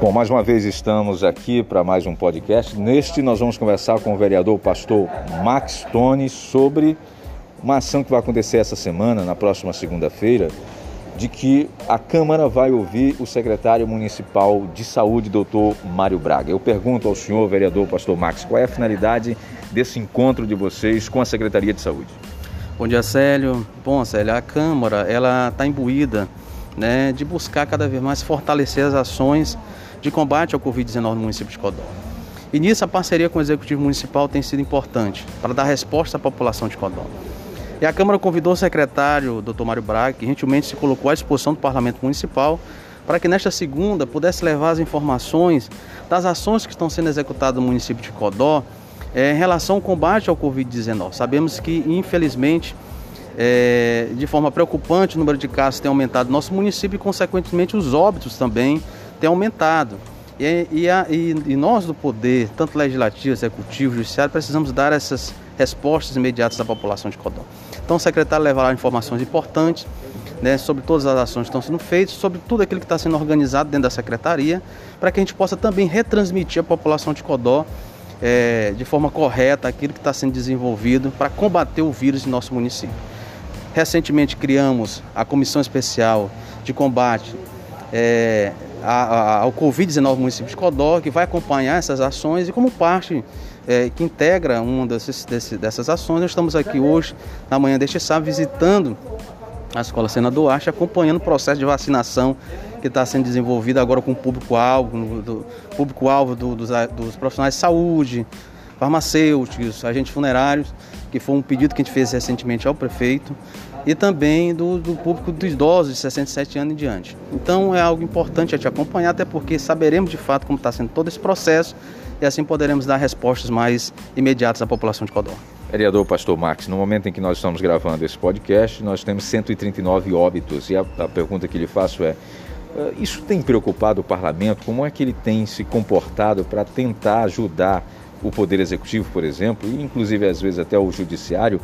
Bom, mais uma vez estamos aqui para mais um podcast. Neste nós vamos conversar com o vereador pastor Max Tone sobre uma ação que vai acontecer essa semana, na próxima segunda-feira, de que a Câmara vai ouvir o secretário municipal de saúde, doutor Mário Braga. Eu pergunto ao senhor, vereador pastor Max, qual é a finalidade desse encontro de vocês com a Secretaria de Saúde? Bom dia, Célio. Bom, Célio, a Câmara ela está imbuída né, de buscar cada vez mais fortalecer as ações de combate ao Covid-19 no município de Codó. E nisso a parceria com o Executivo Municipal tem sido importante para dar resposta à população de Codó. E a Câmara convidou o secretário, Dr. Mário Braga, que gentilmente se colocou à disposição do Parlamento Municipal, para que nesta segunda pudesse levar as informações das ações que estão sendo executadas no município de Codó é, em relação ao combate ao Covid-19. Sabemos que, infelizmente, é, de forma preocupante, o número de casos tem aumentado no nosso município e, consequentemente, os óbitos também têm aumentado. E, e, a, e, e, nós do poder, tanto legislativo, executivo, judiciário, precisamos dar essas respostas imediatas à população de Codó. Então o secretário levará informações importantes né, sobre todas as ações que estão sendo feitas, sobre tudo aquilo que está sendo organizado dentro da secretaria, para que a gente possa também retransmitir à população de Codó é, de forma correta aquilo que está sendo desenvolvido para combater o vírus em nosso município. Recentemente criamos a Comissão Especial de Combate é, ao Covid-19 no município de Codó, que vai acompanhar essas ações e como parte é, que integra uma desses, dessas ações, nós estamos aqui hoje, na manhã deste sábado, visitando a Escola Senador Arte, acompanhando o processo de vacinação que está sendo desenvolvido agora com o público-alvo, do público-alvo do, dos, dos profissionais de saúde, farmacêuticos, agentes funerários, que foi um pedido que a gente fez recentemente ao prefeito, e também do, do público dos idosos de 67 anos em diante. Então é algo importante a te acompanhar, até porque saberemos de fato como está sendo todo esse processo e assim poderemos dar respostas mais imediatas à população de Codó. Vereador Pastor Max, no momento em que nós estamos gravando esse podcast, nós temos 139 óbitos e a, a pergunta que lhe faço é: eh, isso tem preocupado o parlamento? Como é que ele tem se comportado para tentar ajudar o Poder Executivo, por exemplo, e inclusive às vezes até o Judiciário,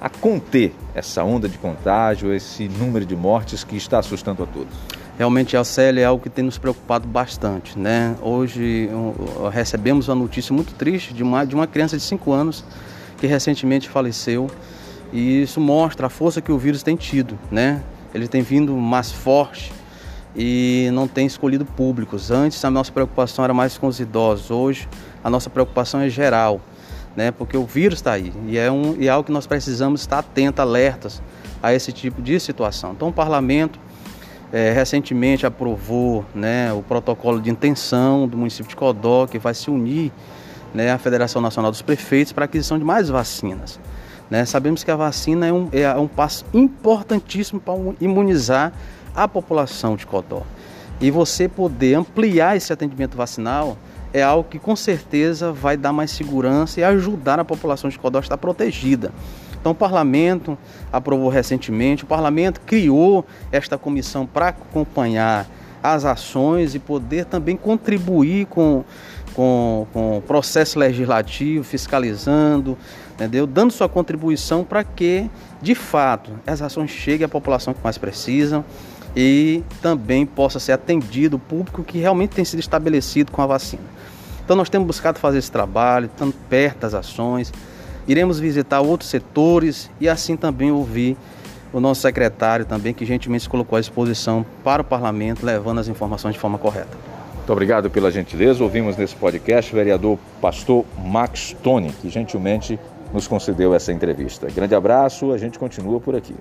a conter essa onda de contágio, esse número de mortes que está assustando a todos? Realmente a CL é algo que tem nos preocupado bastante. Né? Hoje recebemos uma notícia muito triste de uma, de uma criança de 5 anos que recentemente faleceu e isso mostra a força que o vírus tem tido. Né? Ele tem vindo mais forte e não tem escolhido públicos. Antes a nossa preocupação era mais com os idosos, hoje a nossa preocupação é geral, né? porque o vírus está aí e é, um, e é algo que nós precisamos estar atentos, alertas a esse tipo de situação. Então o parlamento é, recentemente aprovou né, o protocolo de intenção do município de Codó, que vai se unir né, à Federação Nacional dos Prefeitos para a aquisição de mais vacinas. Né? Sabemos que a vacina é um, é um passo importantíssimo para imunizar a população de Codó. E você poder ampliar esse atendimento vacinal é algo que com certeza vai dar mais segurança e ajudar a população de Codó a estar protegida. Então, o parlamento aprovou recentemente, o parlamento criou esta comissão para acompanhar as ações e poder também contribuir com, com, com processo legislativo, fiscalizando, entendeu? dando sua contribuição para que, de fato, as ações cheguem à população que mais precisam e também possa ser atendido o público que realmente tem sido estabelecido com a vacina. Então nós temos buscado fazer esse trabalho, estando perto das ações, Iremos visitar outros setores e assim também ouvir o nosso secretário também, que gentilmente se colocou à disposição para o parlamento, levando as informações de forma correta. Muito obrigado pela gentileza. Ouvimos nesse podcast o vereador pastor Max Tony, que gentilmente nos concedeu essa entrevista. Grande abraço, a gente continua por aqui.